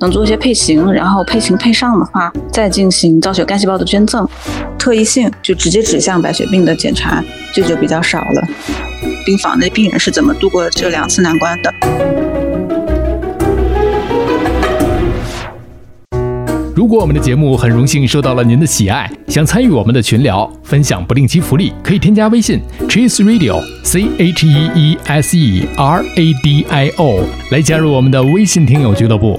能做一些配型，然后配型配上的话，再进行造血干细胞的捐赠。特异性就直接指向白血病的检查，这就比较少了。病房的病人是怎么度过这两次难关的？如果我们的节目很荣幸受到了您的喜爱，想参与我们的群聊，分享不定期福利，可以添加微信 Cheese Radio C H E E S E R A D I O 来加入我们的微信听友俱乐部。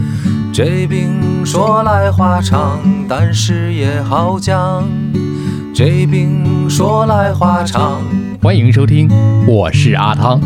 这病说来话长，但是也好讲。这病说来话长。欢迎收听，我是阿汤。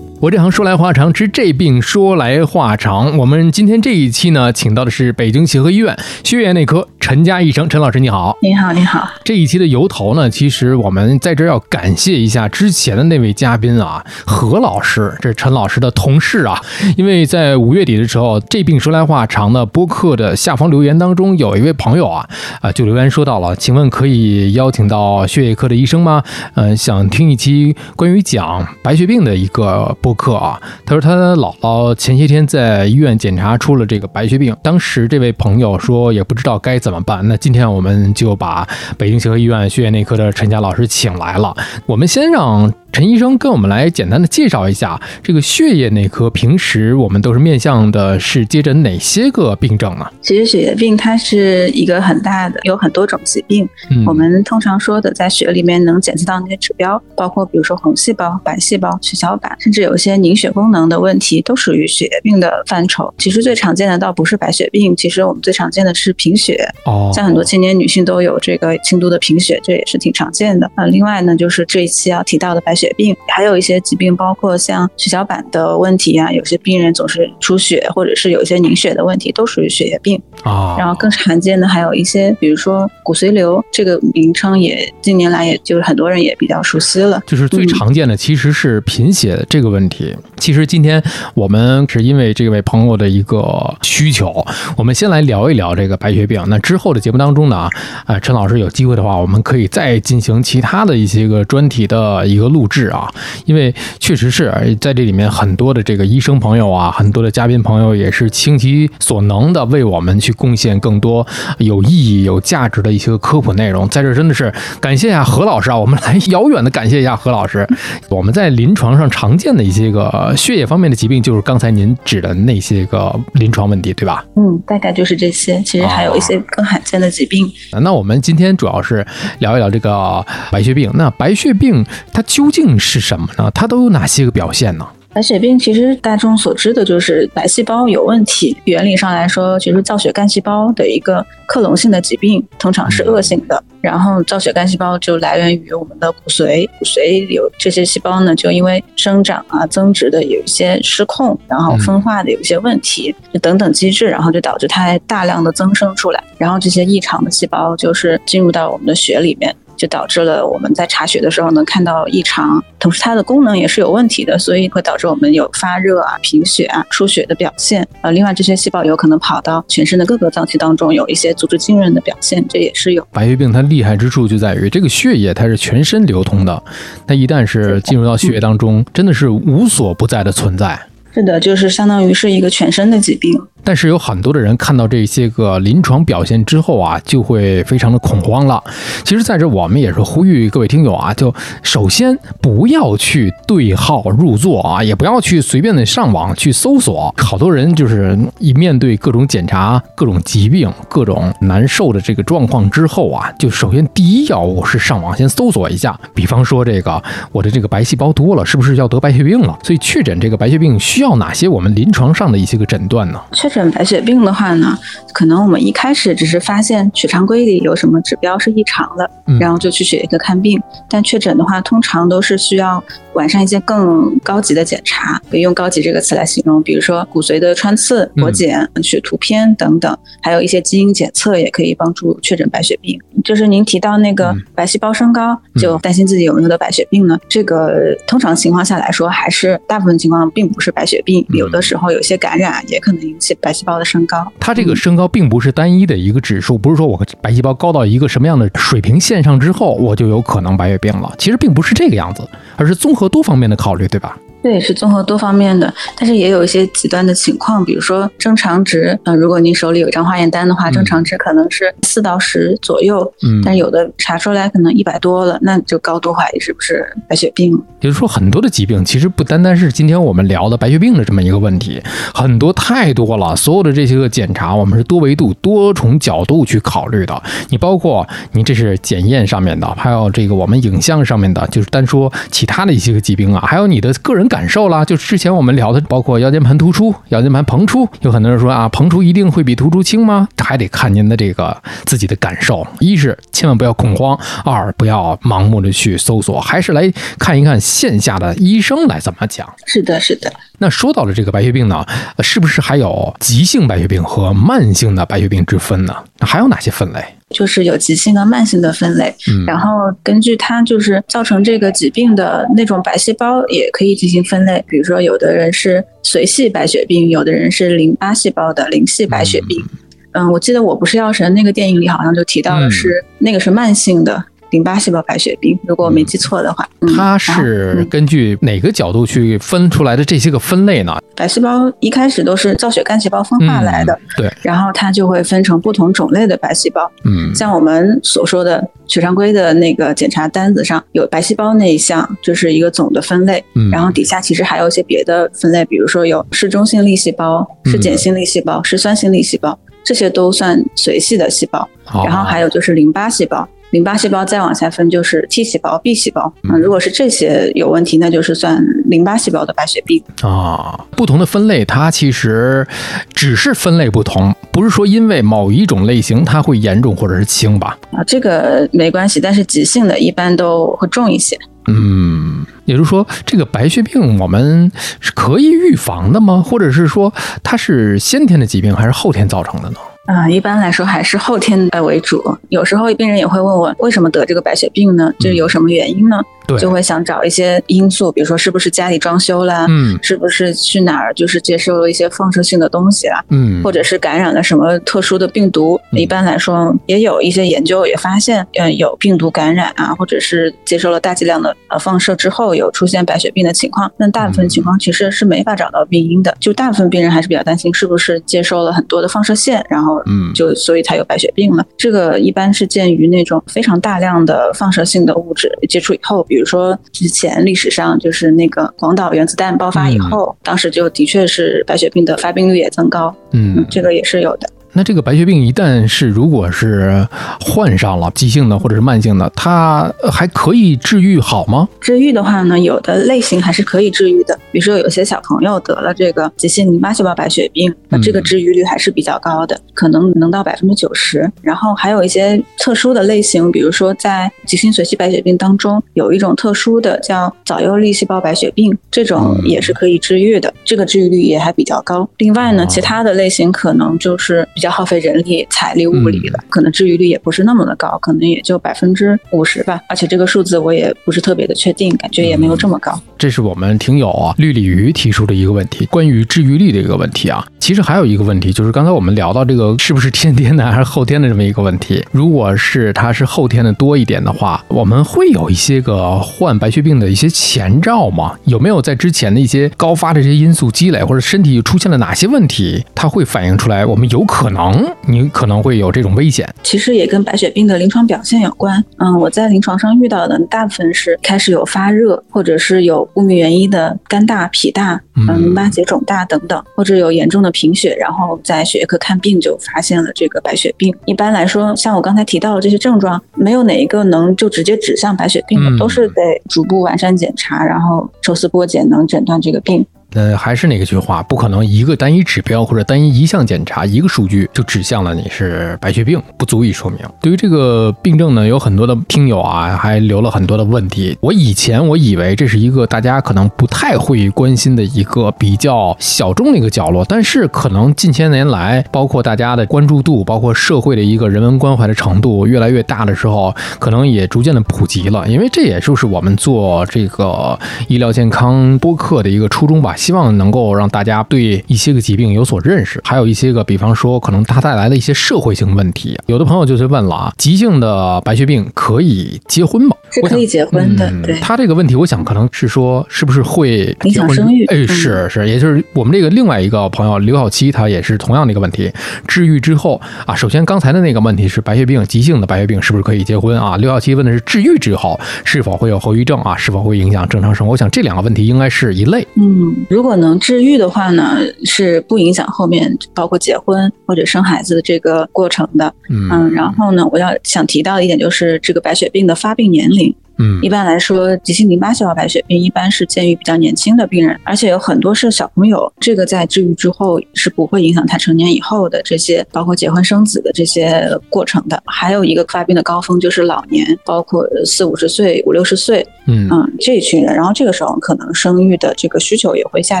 我这行说来话长，治这病说来话长。我们今天这一期呢，请到的是北京协和医院血液内科陈佳医生，陈老师你好。你好，你好。这一期的由头呢，其实我们在这儿要感谢一下之前的那位嘉宾啊，何老师，这是陈老师的同事啊。因为在五月底的时候，这病说来话长的播客的下方留言当中，有一位朋友啊，啊就留言说到了，请问可以邀请到血液科的医生吗？嗯，想听一期关于讲白血病的一个播。客啊，他说他姥姥前些天在医院检查出了这个白血病，当时这位朋友说也不知道该怎么办。那今天我们就把北京协和医院血液内科的陈佳老师请来了，我们先让。陈医生跟我们来简单的介绍一下这个血液内科，平时我们都是面向的是接诊哪些个病症呢？其实血液病它是一个很大的，有很多种疾病。嗯，我们通常说的在血里面能检测到那些指标，包括比如说红细胞、白细胞、血小板，甚至有一些凝血功能的问题，都属于血液病的范畴。其实最常见的倒不是白血病，其实我们最常见的是贫血。哦，像很多青年女性都有这个轻度的贫血，这也是挺常见的。啊，另外呢，就是这一期要提到的白血。病还有一些疾病，包括像血小板的问题啊，有些病人总是出血，或者是有一些凝血的问题，都属于血液病啊。然后更常见的还有一些，比如说骨髓瘤这个名称，也近年来也就是很多人也比较熟悉了。就是最常见的其实是贫血这个问题。其实今天我们是因为这位朋友的一个需求，我们先来聊一聊这个白血病。那之之后的节目当中呢，啊，陈老师有机会的话，我们可以再进行其他的一些个专题的一个录制啊。因为确实是在这里面很多的这个医生朋友啊，很多的嘉宾朋友也是倾其所能的为我们去贡献更多有意义、有价值的一些个科普内容。在这真的是感谢一下何老师啊，我们来遥远的感谢一下何老师。我们在临床上常见的一些个。血液方面的疾病，就是刚才您指的那些个临床问题，对吧？嗯，大概就是这些。其实还有一些更罕见的疾病。那我们今天主要是聊一聊这个白血病。那白血病它究竟是什么呢？它都有哪些个表现呢？白血病其实大众所知的就是白细胞有问题。原理上来说，其实造血干细胞的一个克隆性的疾病，通常是恶性的。然后造血干细胞就来源于我们的骨髓，骨髓有这些细胞呢，就因为生长啊、增殖的有一些失控，然后分化的有一些问题，就等等机制，然后就导致它大量的增生出来。然后这些异常的细胞就是进入到我们的血里面。就导致了我们在查血的时候能看到异常，同时它的功能也是有问题的，所以会导致我们有发热啊、贫血啊、出血的表现。呃，另外这些细胞有可能跑到全身的各个脏器当中，有一些组织浸润的表现，这也是有。白血病它厉害之处就在于这个血液它是全身流通的，它一旦是进入到血液当中，真的是无所不在的存在。是的，就是相当于是一个全身的疾病。但是有很多的人看到这些个临床表现之后啊，就会非常的恐慌了。其实在这我们也是呼吁各位听友啊，就首先不要去对号入座啊，也不要去随便的上网去搜索。好多人就是一面对各种检查、各种疾病、各种难受的这个状况之后啊，就首先第一要务是上网先搜索一下。比方说这个我的这个白细胞多了，是不是要得白血病了？所以确诊这个白血病需要哪些我们临床上的一些个诊断呢？诊白血病的话呢，可能我们一开始只是发现血常规里有什么指标是异常了，嗯然后就去血液科看病。但确诊的话，通常都是需要完善一些更高级的检查，可以用“高级”这个词来形容，比如说骨髓的穿刺、嗯活检、血图片等等，还有一些基因检测也可以帮助确诊白血病。就是您提到那个嗯白细胞升高，就担心自己有没有得白血病呢？这个通常情况下来说，还是大部分情况并不是白血病，嗯有的时候有些感染也可能引起白细胞的升高。它这个升高并不是单一的一个指数，不是说我白细胞高到一个什么样的水平线上之后，我就有可能白血病了。其实并不是这个样子，而是综合多方面的考虑，对吧？对，是综合多方面的，但是也有一些极端的情况，比如说正常值，呃，如果您手里有一张化验单的话，嗯正常值可能是四到十左右，嗯，但有的查出来可能一百多了，那就高度怀疑是不是白血病。也就是说，很多的疾病其实不单单是今天我们聊的白血病的这么一个问题，很多太多了。所有的这些个检查，我们是多维度、多重角度去考虑的。你包括你这是检验上面的，还有这个我们影像上面的，就是单说其他的一些个疾病啊，还有你的个人感受啦。就是之前我们聊的，包括腰间盘突出、腰间盘膨出，有很多人说啊，膨出一定会比突出轻吗？还得看您的这个自己的感受。一是千万不要恐慌，二不要盲目的去搜索，还是来看一看线下的医生来怎么讲。是的，是的，那说到了这个白血病呢，呃是不是还有急性白血病和慢性的白血病之分呢？那还有哪些分类？就是有急性和慢性的分类，嗯，然后根据它就是造成这个疾病的那种白细胞也可以进行分类，比如说有的人是髓系白血病，有的人是淋巴细胞的淋系白血病。嗯，我记得我不是药神那个电影里好像就提到嗯。的是、那个是慢性的淋巴细胞白血病，如果我没记错的话。嗯、它是嗯根据哪个角度去分出来的这些个分类呢？白细胞一开始都是造血干细胞分化来的，嗯、对，然后它就会分成不同种类的白细胞。嗯，像我们所说的血常规的那个检查单子上有白细胞那一项，就是一个总的分类。嗯，然后底下其实还有一些别的分类，比如说有是中性粒细胞、是碱性粒细胞、是酸性粒细胞，这些都算髓系的细胞。然后还有就是淋巴细胞。淋巴细胞再往下分就是 T 细胞、B 细胞，嗯，如果是这些有问题，那就是算淋巴细胞的白血病。啊，不同的分类，它其实只是分类不同，不是说因为某一种类型它会严重或者是轻吧？啊，这个没关系，但是急性的一般都会重一些。嗯，也就是说，这个白血病我们是可以预防的吗？或者是说它是先天的疾病还是后天造成的呢？啊、一般来说还是后天呃为主。有时候病人也会问我，为什么得这个白血病呢？这有什么原因呢？对，就会想找一些因素，比如说是不是家里装修啦，嗯是不是去哪儿就是接受了一些放射性的东西啦，嗯，或者是感染了什么特殊的病毒。嗯一般来说，也有一些研究也发现，嗯，有病毒感染啊，或者是接受了大剂量的呃放射之后有出现白血病的情况。但大部分情况其实是没法找到病因的，就大部分病人还是比较担心是不是接受了很多的放射线，然后嗯就所以才有白血病了。这个一般是鉴于那种非常大量的放射性的物质接触以后，比如说之前历史上就是那个广岛原子弹爆发以后，当时就的确是白血病的发病率也增高，嗯，这个也是有的。那这个白血病一旦是如果是患上了急性的或者是慢性的，它还可以治愈好吗？治愈的话呢，有的类型还是可以治愈的，比如说有些小朋友得了这个急性淋巴细胞白血病，那这个治愈率还是比较高的，可能能到百分之九十。然后还有一些特殊的类型，比如说在急性髓系白血病当中，有一种特殊的叫早幼粒细胞白血病，这种也是可以治愈的，这个治愈率也还比较高。另外呢，其他的类型可能就是比较耗费人力、财力、物力的，可能治愈率也不是那么的高，可能也就百分之五十吧。而且这个数字我也不是特别的确定，感觉也没有这么高。这是我们听友啊绿鲤鱼提出的一个问题，关于治愈率的一个问题啊。其实还有一个问题，就是刚才我们聊到这个是不是先天的还是后天的这么一个问题。如果是它是后天的多一点的话，我们会有一些个患白血病的一些前兆吗？有没有在之前的一些高发的这些因素积累，或者身体出现了哪些问题，它会反映出来？我们有可能你可能会有这种危险。其实也跟白血病的临床表现有关。嗯，我在临床上遇到的大部分是开始有发热，或者是有不明原因的肝大、脾大、嗯嗯淋巴结肿大等等，或者有严重的贫血，然后在血液科看病就发现了这个白血病。一般来说，像我刚才提到的这些症状，没有哪一个能就直接指向白血病的，嗯都是得逐步完善检查，然后抽丝剥茧能诊断这个病。呃，还是那句话，不可能一个单一指标或者单一一项检查一个数据就指向了你是白血病，不足以说明。对于这个病症呢，有很多的听友啊，还留了很多的问题。我以前我以为这是一个大家可能不太会关心的一个比较小众的一个角落，但是可能近些年来，包括大家的关注度，包括社会的一个人文关怀的程度越来越大的时候，可能也逐渐的普及了。因为这也就是我们做这个医疗健康播客的一个初衷吧，希望能够让大家对一些个疾病有所认识，还有一些个，比方说可能它带来的一些社会性问题。有的朋友就去问了啊，急性的白血病可以结婚吗？是可以结婚的，嗯对。他这个问题，我想可能是说，是不是会影响生育哎，嗯是是，也就是我们这个另外一个朋友刘小七，他也是同样的一个问题。治愈之后啊，首先刚才的那个问题是白血病，急性的白血病是不是可以结婚啊？刘小七问的是治愈之后是否会有后遗症啊？是否会影响正常生活？我想这两个问题应该是一类。嗯，如果能治愈的话呢，是不影响后面包括结婚或者生孩子的这个过程的。嗯嗯，然后呢，我要想提到一点就是这个白血病的发病年龄。嗯一般来说，急性淋巴细胞白血病一般是见于比较年轻的病人，而且有很多是小朋友。这个在治愈之后是不会影响他成年以后的这些，包括结婚生子的这些过程的。还有一个发病的高峰就是老年，包括四五十岁、五六十岁，嗯嗯，这一群人。然后这个时候可能生育的这个需求也会下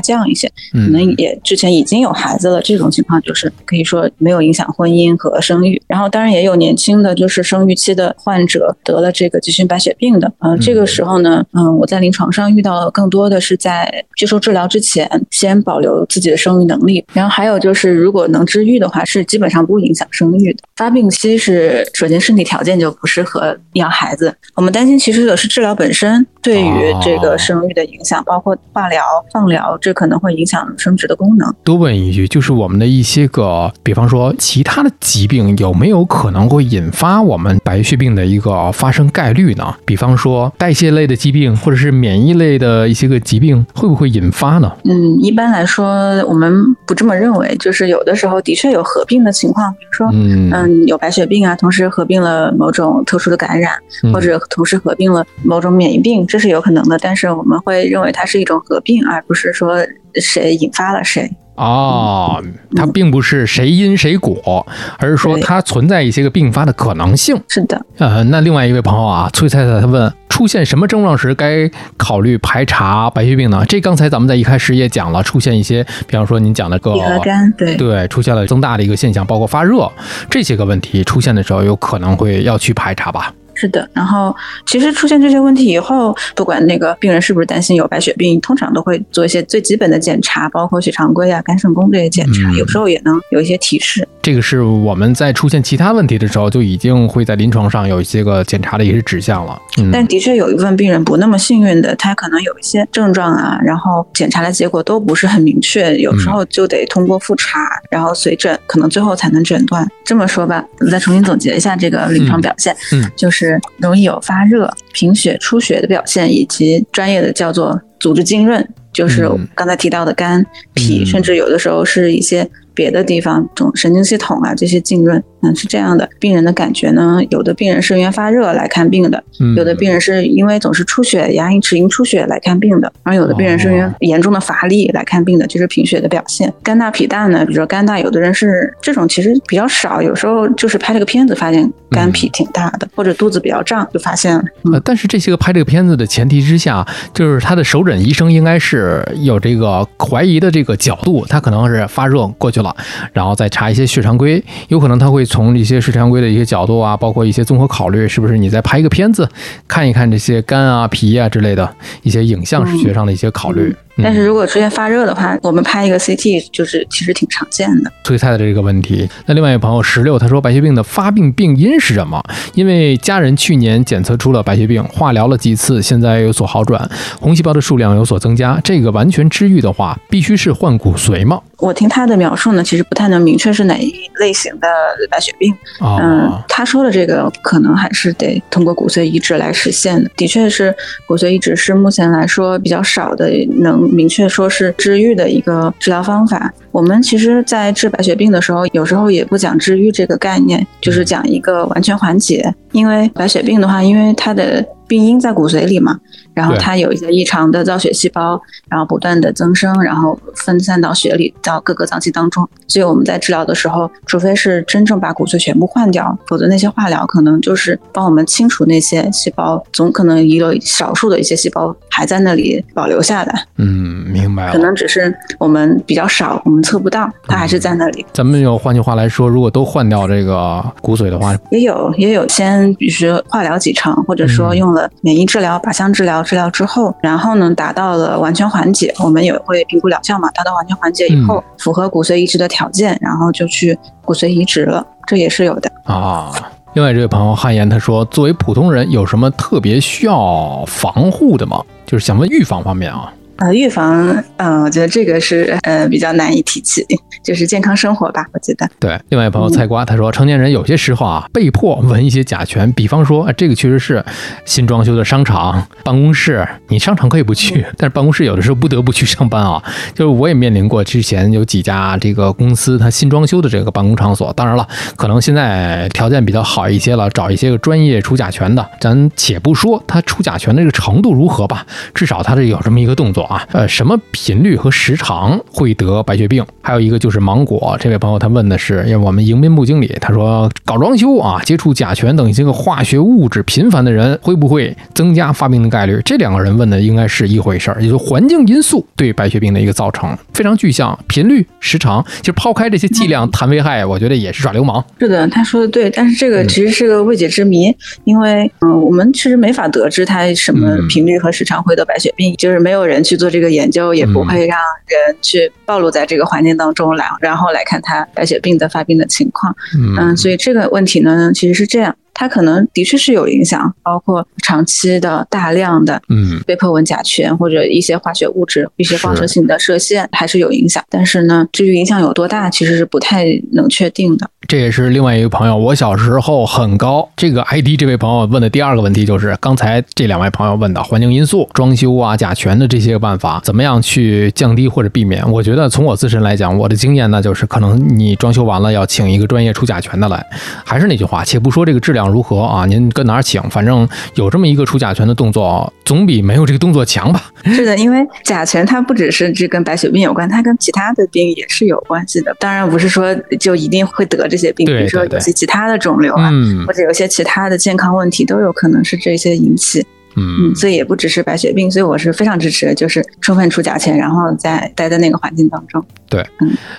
降一些，可能嗯也之前已经有孩子了，这种情况就是可以说没有影响婚姻和生育。然后当然也有年轻的就是生育期的患者得了这个急性白血病的，嗯、这个时候呢，嗯、我在临床上遇到更多的是在接受治疗之前先保留自己的生育能力，然后还有就是如果能治愈的话，是基本上不影响生育的。发病期是首先身体条件就不适合要孩子，我们担心其实的是治疗本身对于这哦个生育的影响，包括化疗、放疗，这可能会影响生殖的功能。多问一句，就是我们的一些个，比方说其他的疾病，有没有可能会引发我们白血病的一个发生概率呢？比方说代谢类的疾病，或者是免疫类的一些个疾病，会不会引发呢？嗯，一般来说，我们不这么认为，就是有的时候的确有合并的情况，比如说。嗯嗯，有白血病啊，同时合并了某种特殊的感染，嗯或者同时合并了某种免疫病，这是有可能的。但是我们会认为它是一种合并，而不是说谁引发了谁。哦，它并不是谁因谁果，而是说对它存在一些个并发的可能性。是的，呃，那另外一位朋友啊，崔太太她问，出现什么症状时该考虑排查白血病呢？这刚才咱们在一开始也讲了，出现一些，比方说您讲的个乙核苷，对对，出现了增大的一个现象，包括发热这些个问题出现的时候，有可能会要去排查吧。是的。然后其实出现这些问题以后，不管那个病人是不是担心有白血病，通常都会做一些最基本的检查，包括血常规啊、肝肾功这些检查，嗯有时候也能有一些提示。这个是我们在出现其他问题的时候，就已经会在临床上有一些个检查的一些指向了。嗯，但的确有一部分病人不那么幸运的，他可能有一些症状啊，然后检查的结果都不是很明确，有时候就得通过复查，然后随诊，可能最后才能诊断。这么说吧，我再重新总结一下这个临床表现，嗯嗯就是容易有发热、贫血、出血的表现，以及专业的叫做组织浸润，就是嗯刚才提到的肝、脾，嗯甚至有的时候是一些。别的地方，这种神经系统啊，这些浸润，嗯，是这样的。病人的感觉呢，有的病人是因为发热来看病的，嗯有的病人是因为总是出血、牙龈齿龈出血来看病的，然后有的病人是因为哦严重的乏力来看病的，这是贫血的表现。肝大脾大呢，比如说肝大，有的人是这种其实比较少，有时候就是拍了个片子发现肝脾挺大的，或者肚子比较胀就发现了。嗯呃，但是这些个拍这个片子的前提之下，就是他的首诊医生应该是有这个怀疑的这个角度，他可能是发热过去了，然后再查一些血常规，有可能他会从一些血常规的一些角度啊，包括一些综合考虑，是不是你再拍一个片子，看一看这些肝啊、脾啊之类的一些影像学上的一些考虑。但是如果出现发热的话，我们拍一个 CT 就是其实挺常见的。崔菜的这个问题。那另外一位朋友十六他说白血病的发病病因是什么？因为家人去年检测出了白血病，化疗了几次，现在有所好转，红细胞的数量有所增加。这个完全治愈的话，必须是换骨髓吗？我听他的描述呢，其实不太能明确是哪一类型的白血病。啊、嗯，他说的这个可能还是得通过骨髓移植来实现的。的确是骨髓移植是目前来说比较少的能明确说是治愈的一个治疗方法。我们其实，在治白血病的时候，有时候也不讲治愈这个概念，就是讲一个完全缓解。因为白血病的话，因为它的病因在骨髓里嘛，然后它有一些异常的造血细胞，然后不断的增生，然后分散到血里，到各个脏器当中。所以我们在治疗的时候，除非是真正把骨髓全部换掉，否则那些化疗可能就是帮我们清除那些细胞，总可能遗留少数的一些细胞还在那里保留下来，嗯，明白可。能只是我们比较少，我们测不到，它还是在那里。咱们有换句话来说，如果都换掉这个骨髓的话，也有也有先，比如说化疗几成，或者说嗯用了免疫治疗、靶向治疗治疗之后，然后呢达到了完全缓解，我们也会评估疗效嘛，达到完全缓解以后，符合骨髓移植的条件，然后就去骨髓移植了，这也是有的。啊。另外，这位朋友汉言他说，作为普通人有什么特别需要防护的吗？就是想问预防方面啊。呃，预防，嗯、我觉得这个是呃比较难以提起，就是健康生活吧，我觉得。对，另外一位朋友菜瓜他说，成年人有些时候啊，被迫闻一些甲醛，比方说，啊这个确实是新装修的商场、办公室，你商场可以不去，但是办公室有的时候不得不去上班啊。就是我也面临过之前有几家这个公司它新装修的这个办公场所，当然了，可能现在条件比较好一些了，找一些个专业除甲醛的，咱且不说它除甲醛的这个程度如何吧，至少它这有这么一个动作啊，呃，什么频率和时长会得白血病？还有一个就是芒果，这位朋友他问的是，因为我们迎宾部经理他说，搞装修啊，接触甲醛等一些个化学物质频繁的人，会不会增加发病的概率？这两个人问的应该是一回事儿，也就是环境因素对白血病的一个造成非常具象，频率、时长，其实抛开这些剂量谈危害，我觉得也是耍流氓。是的，他说的对，但是这个嗯其实是个未解之谜，因为嗯，我们其实没法得知它什么嗯频率和时长会得白血病，就是没有人去做这个研究，也不嗯。会让人去暴露在这个环境当中来，然后来看他白血病的发病的情况。嗯，所以这个问题呢，其实是这样，它可能的确是有影响，包括长期的大量的嗯被迫闻甲醛或者一些化学物质、一些放射性的射线还是有影响，但是呢，至于影响有多大，其实是不太能确定的。这也是另外一个朋友，我小时候很高。这个 ID 这位朋友问的第二个问题就是刚才这两位朋友问的环境因素、装修啊、甲醛的这些个办法，怎么样去降低或者避免？我觉得从我自身来讲，我的经验呢就是，可能你装修完了要请一个专业除甲醛的来。还是那句话，且不说这个质量如何啊，您跟哪儿请，反正有这么一个除甲醛的动作，总比没有这个动作强吧？是的，因为甲醛它不只是这跟白血病有关，它跟其他的病也是有关系的。当然不是说就一定会得这些病，对比如说对对有些其他的肿瘤啊，嗯或者有些其他的健康问题都有可能是这些引起。嗯嗯，所以也不只是白血病，所以我是非常支持，就是充分出假钱，然后再待在那个环境当中。对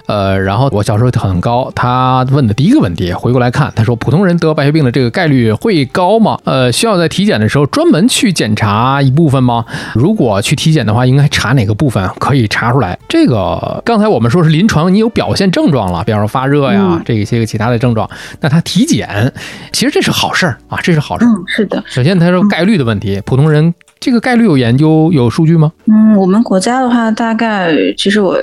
呃，然后我小时候很高，他问的第一个问题，回过来看，他说普通人得白血病的这个概率会高吗？呃，需要在体检的时候专门去检查一部分吗？如果去体检的话，应该查哪个部分可以查出来？这个刚才我们说是临床，你有表现症状了，比方说发热呀，嗯这一些个其他的症状，那他体检，其实这是好事儿啊，这是好事儿。嗯，是的。首先他说概率的问题，普通人这个概率有研究有数据吗？嗯，我们国家的话，大概其实我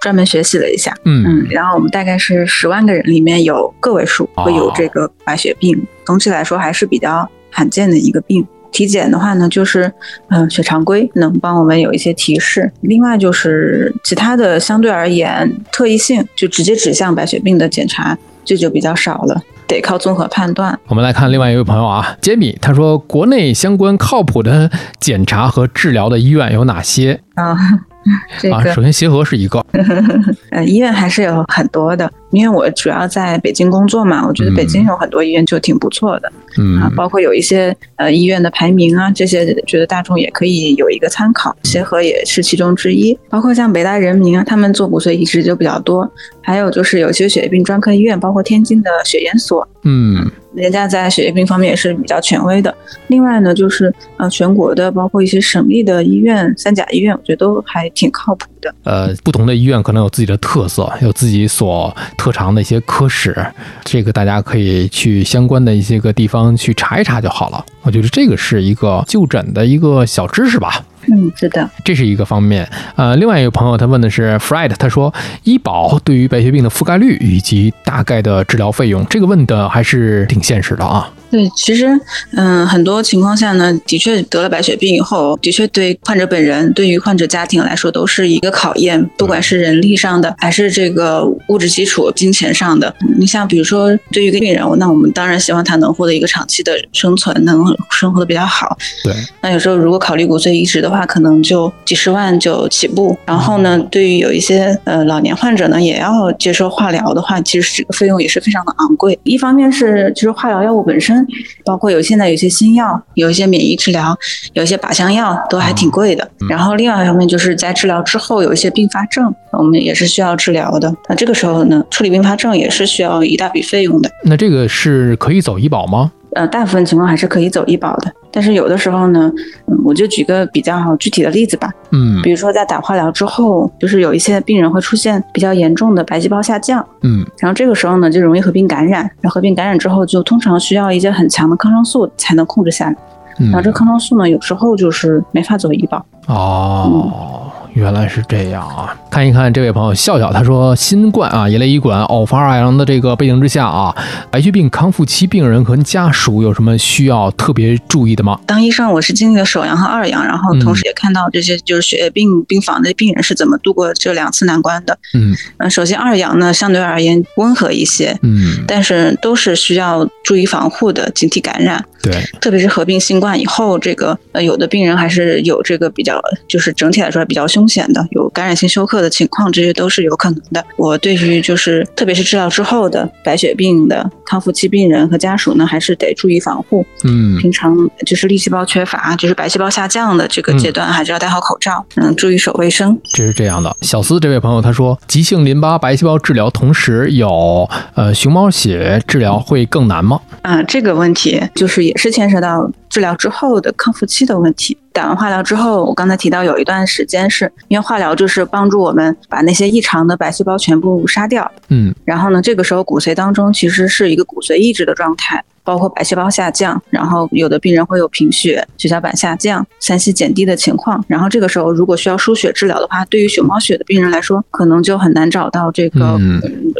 专门学习了一下，嗯嗯，然后我们大概是十万个人里面有个位数会有这个白血病，总体来说还是比较罕见的一个病。体检的话呢，就是嗯、呃血常规能帮我们有一些提示，另外就是其他的相对而言特异性就直接指向白血病的检查，这就比较少了，得靠综合判断。我们来看另外一位朋友啊，杰米，他说国内相关靠谱的检查和治疗的医院有哪些啊、这啊？个首先协和是一个，呃，医院还是有很多的，因为我主要在北京工作嘛，我觉得北京有很多医院就挺不错的、嗯啊，包括有一些呃医院的排名啊，这些觉得大众也可以有一个参考，协和也是其中之一，包括像北大人民啊，他们做骨髓移植就比较多，还有就是有些血液病专科医院，包括天津的血研所，嗯人家在血液病方面也是比较权威的。另外呢，就是呃全国的，包括一些省立的医院、三甲医院，我觉得都还挺靠谱的。呃，不同的医院可能有自己的特色，有自己所特长的一些科室，这个大家可以去相关的一些个地方去查一查就好了。我觉得这个是一个就诊的一个小知识吧。嗯，是的。这是一个方面，呃，另外一个朋友他问的是 Fred，他说医保对于白血病的覆盖率以及大概的治疗费用，这个问的还是挺现实的啊。对，其实，嗯，很多情况下呢，的确得了白血病以后，的确对患者本人，对于患者家庭来说，都是一个考验，不管是人力上的，还是这个物质基础、金钱上的。你像比如说，对于一个病人，那我们当然希望他能获得一个长期的生存，能生活的比较好。对，那有时候如果考虑骨髓移植的话，可能就几十万就起步。然后呢，对于有一些呃老年患者呢，也要接受化疗的话，其实这个费用也是非常的昂贵。一方面是就是化疗药物本身，包括有现在有些新药，有一些免疫治疗，有一些靶向药都还挺贵的。然后另外一方面就是在治疗之后有一些并发症，我们也是需要治疗的。那这个时候呢，处理并发症也是需要一大笔费用的。那这个是可以走医保吗？呃，大部分情况还是可以走医保的，但是有的时候呢，嗯，我就举个比较具体的例子吧，嗯。比如说在打化疗之后，就是有一些病人会出现比较严重的白细胞下降，嗯。然后这个时候呢就容易合并感染，然后合并感染之后就通常需要一些很强的抗生素才能控制下来，嗯然后这抗生素呢有时候就是没法走医保，哦，原来是这样啊！看一看这位朋友笑笑，他说新冠啊，一类医馆偶发二阳的这个背景之下啊，白血病康复期病人和家属有什么需要特别注意的吗？当医生，我是经历了首阳和二阳，然后同时也看到这些就是血液病病房的病人是怎么度过这两次难关的。嗯嗯，首先二阳呢相对而言温和一些，嗯，但是都是需要注意防护的，警惕感染。对，特别是合并新冠以后，这个呃有的病人还是有这个比较，就是整体来说比较凶险的，有感染性休克的情况，这些都是有可能的。我对于就是特别是治疗之后的白血病的康复期病人和家属呢，还是得注意防护。嗯平常就是粒细胞缺乏，就是白细胞下降的这个阶段，还是要戴好口罩，嗯，注意手卫生。这是这样的。小思这位朋友他说，急性淋巴白细胞治疗同时有呃熊猫血治疗会更难吗？啊，这个问题就是也是牵涉到治疗之后的康复期的问题。打完化疗之后，我刚才提到有一段时间是因为化疗就是帮助我们把那些异常的白细胞全部杀掉，嗯然后呢，这个时候骨髓当中其实是一个骨髓抑制的状态，包括白细胞下降，然后有的病人会有贫血、血小板下降、三系减低的情况。然后这个时候如果需要输血治疗的话，对于熊猫血的病人来说，可能就很难找到这个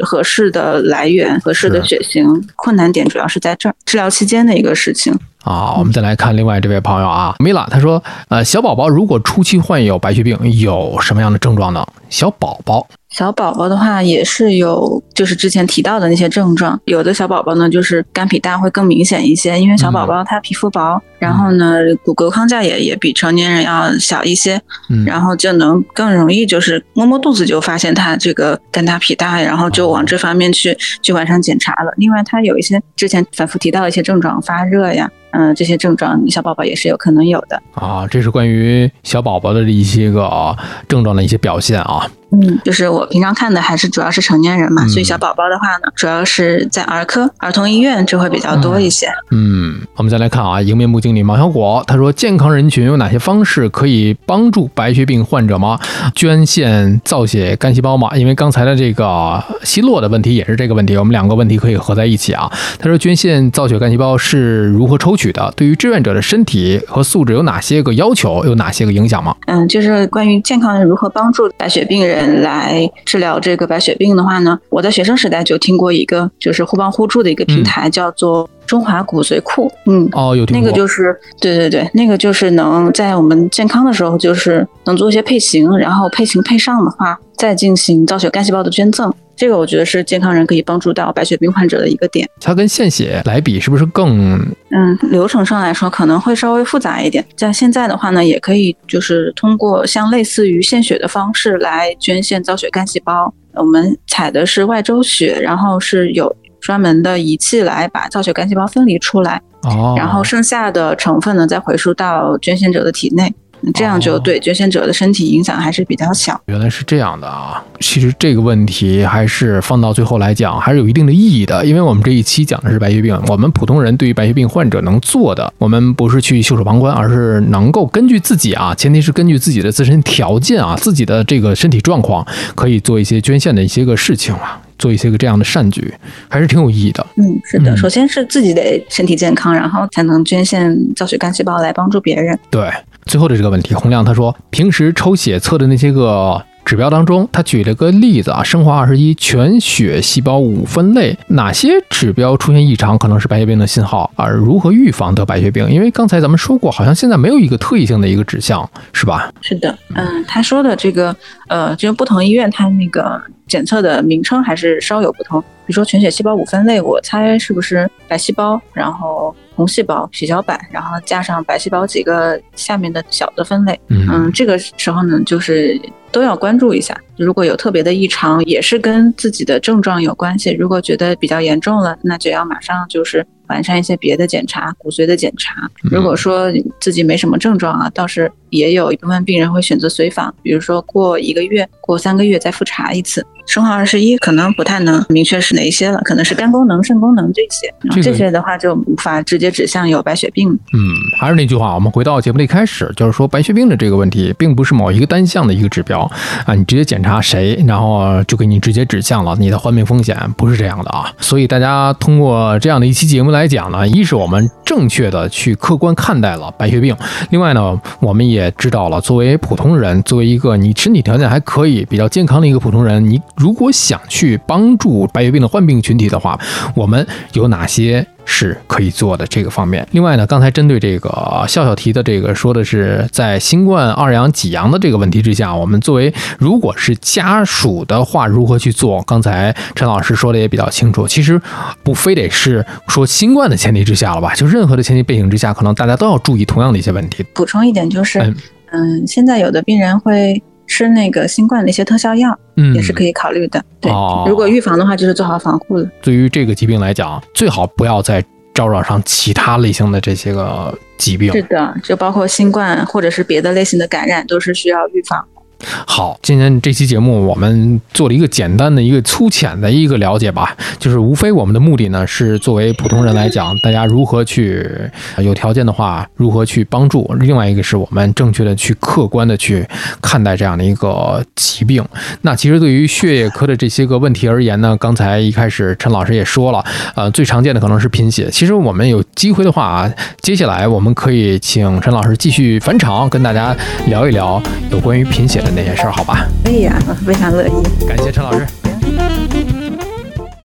合适的来源、合适的血型。困难点主要是在这儿，治疗期间的一个事情。啊，我们再来看另外这位朋友啊，米拉，他说，呃，小宝宝如果初期患有白血病，有什么样的症状呢？小宝宝，小宝宝的话也是有，就是之前提到的那些症状。有的小宝宝呢，就是肝脾大会更明显一些，因为小宝宝他皮肤薄，然后呢骨骼框架也也比成年人要小一些，嗯，然后就能更容易就是摸摸肚子就发现他这个肝大脾大，然后就往这方面去去完善检查了。另外，他有一些之前反复提到的一些症状，发热呀，嗯、这些症状小宝宝也是有可能有的。啊，这是关于小宝宝的一些个啊症状的一些表现啊。嗯，就是我平常看的还是主要是成年人嘛，嗯所以小宝宝的话呢，主要是在儿科、儿童医院就会比较多一些。嗯，我们再来看啊，迎面部经理毛小果他说，健康人群有哪些方式可以帮助白血病患者吗？捐献造血干细胞吗？因为刚才的这个奚落的问题也是这个问题，我们两个问题可以合在一起啊。他说，捐献造血干细胞是如何抽取的？对于志愿者的身体和素质有哪些个要求？有哪些个影响吗？嗯，就是关于健康人如何帮助白血病人来治疗这个白血病的话呢，我在学生时代就听过一个就是互帮互助的一个平台，叫做中华骨髓库。嗯。哦，有听那，个就是，对对对，那个就是能在我们健康的时候，就是能做一些配型，然后配型配上的话，再进行造血干细胞的捐赠。这个我觉得是健康人可以帮助到白血病患者的一个点。它跟献血来比，是不是更嗯，流程上来说可能会稍微复杂一点。在现在的话呢，也可以就是通过像类似于献血的方式来捐献造血干细胞。我们采的是外周血，然后是有专门的仪器来把造血干细胞分离出来，哦？然后剩下的成分呢再回输到捐献者的体内。这样就哦对捐献者的身体影响还是比较小。原来是这样的啊！其实这个问题还是放到最后来讲，还是有一定的意义的。因为我们这一期讲的是白血病，我们普通人对于白血病患者能做的，我们不是去袖手旁观，而是能够根据自己啊，前提是根据自己的自身条件啊，自己的这个身体状况，可以做一些捐献的一些个事情啊，做一些个这样的善举，还是挺有意义的。嗯，是的，嗯首先是自己得身体健康，然后才能捐献造血干细胞来帮助别人。对，最后的这个问题，洪亮他说，平时抽血测的那些个指标当中，他举了个例子啊，生化二十一全血细胞五分类，哪些指标出现异常可能是白血病的信号？而如何预防得白血病？因为刚才咱们说过，好像现在没有一个特异性的一个指向，是吧？是的，嗯，他说的这个，呃，就是不同医院它那个检测的名称还是稍有不同。比如说全血细胞五分类，我猜是不是白细胞，然后红细胞、血小板，然后加上白细胞几个下面的小的分类。嗯，这个时候呢，就是都要关注一下。如果有特别的异常，也是跟自己的症状有关系。如果觉得比较严重了，那就要马上就是完善一些别的检查，骨髓的检查。如果说自己没什么症状啊，倒是也有一部分病人会选择随访，比如说过一个月、过三个月再复查一次。生化二十一可能不太能明确是哪一些了，可能是肝功能、肾功能这些，这些的话就无法直接指向有白血病。嗯，还是那句话，我们回到节目的一开始，就是说白血病的这个问题，并不是某一个单项的一个指标啊，你直接检查谁，然后就给你直接指向了你的患病风险，不是这样的啊。所以大家通过这样的一期节目来讲呢，一是我们正确的去客观看待了白血病，另外呢，我们也知道了作为普通人，作为一个你身体条件还可以、比较健康的一个普通人，你。如果想去帮助白血病的患病群体的话，我们有哪些是可以做的这个方面？另外呢，刚才针对这个笑笑提的这个，说的是在新冠二阳几阳的这个问题之下，我们作为如果是家属的话，如何去做？刚才陈老师说的也比较清楚，其实不非得是说新冠的前提之下了吧？就任何的前提背景之下，可能大家都要注意同样的一些问题。补充一点就是，嗯，现在有的病人会。吃那个新冠的一些特效药，嗯，也是可以考虑的。对，如果预防的话，就是做好防护了。对于这个疾病来讲，最好不要再招惹上其他类型的这些个疾病。是的，就包括新冠或者是别的类型的感染，都是需要预防。好，今天这期节目我们做了一个简单的一个粗浅的一个了解吧，就是无非我们的目的呢是作为普通人来讲，大家如何去有条件的话如何去帮助，另外一个是我们正确的去客观的去看待这样的一个疾病。那其实对于血液科的这些个问题而言呢，刚才一开始陈老师也说了，呃，最常见的可能是贫血。其实我们有机会的话啊，接下来我们可以请陈老师继续返场跟大家聊一聊有关于贫血的。那些事儿，好吧？可以啊，非常乐意。感谢陈老师。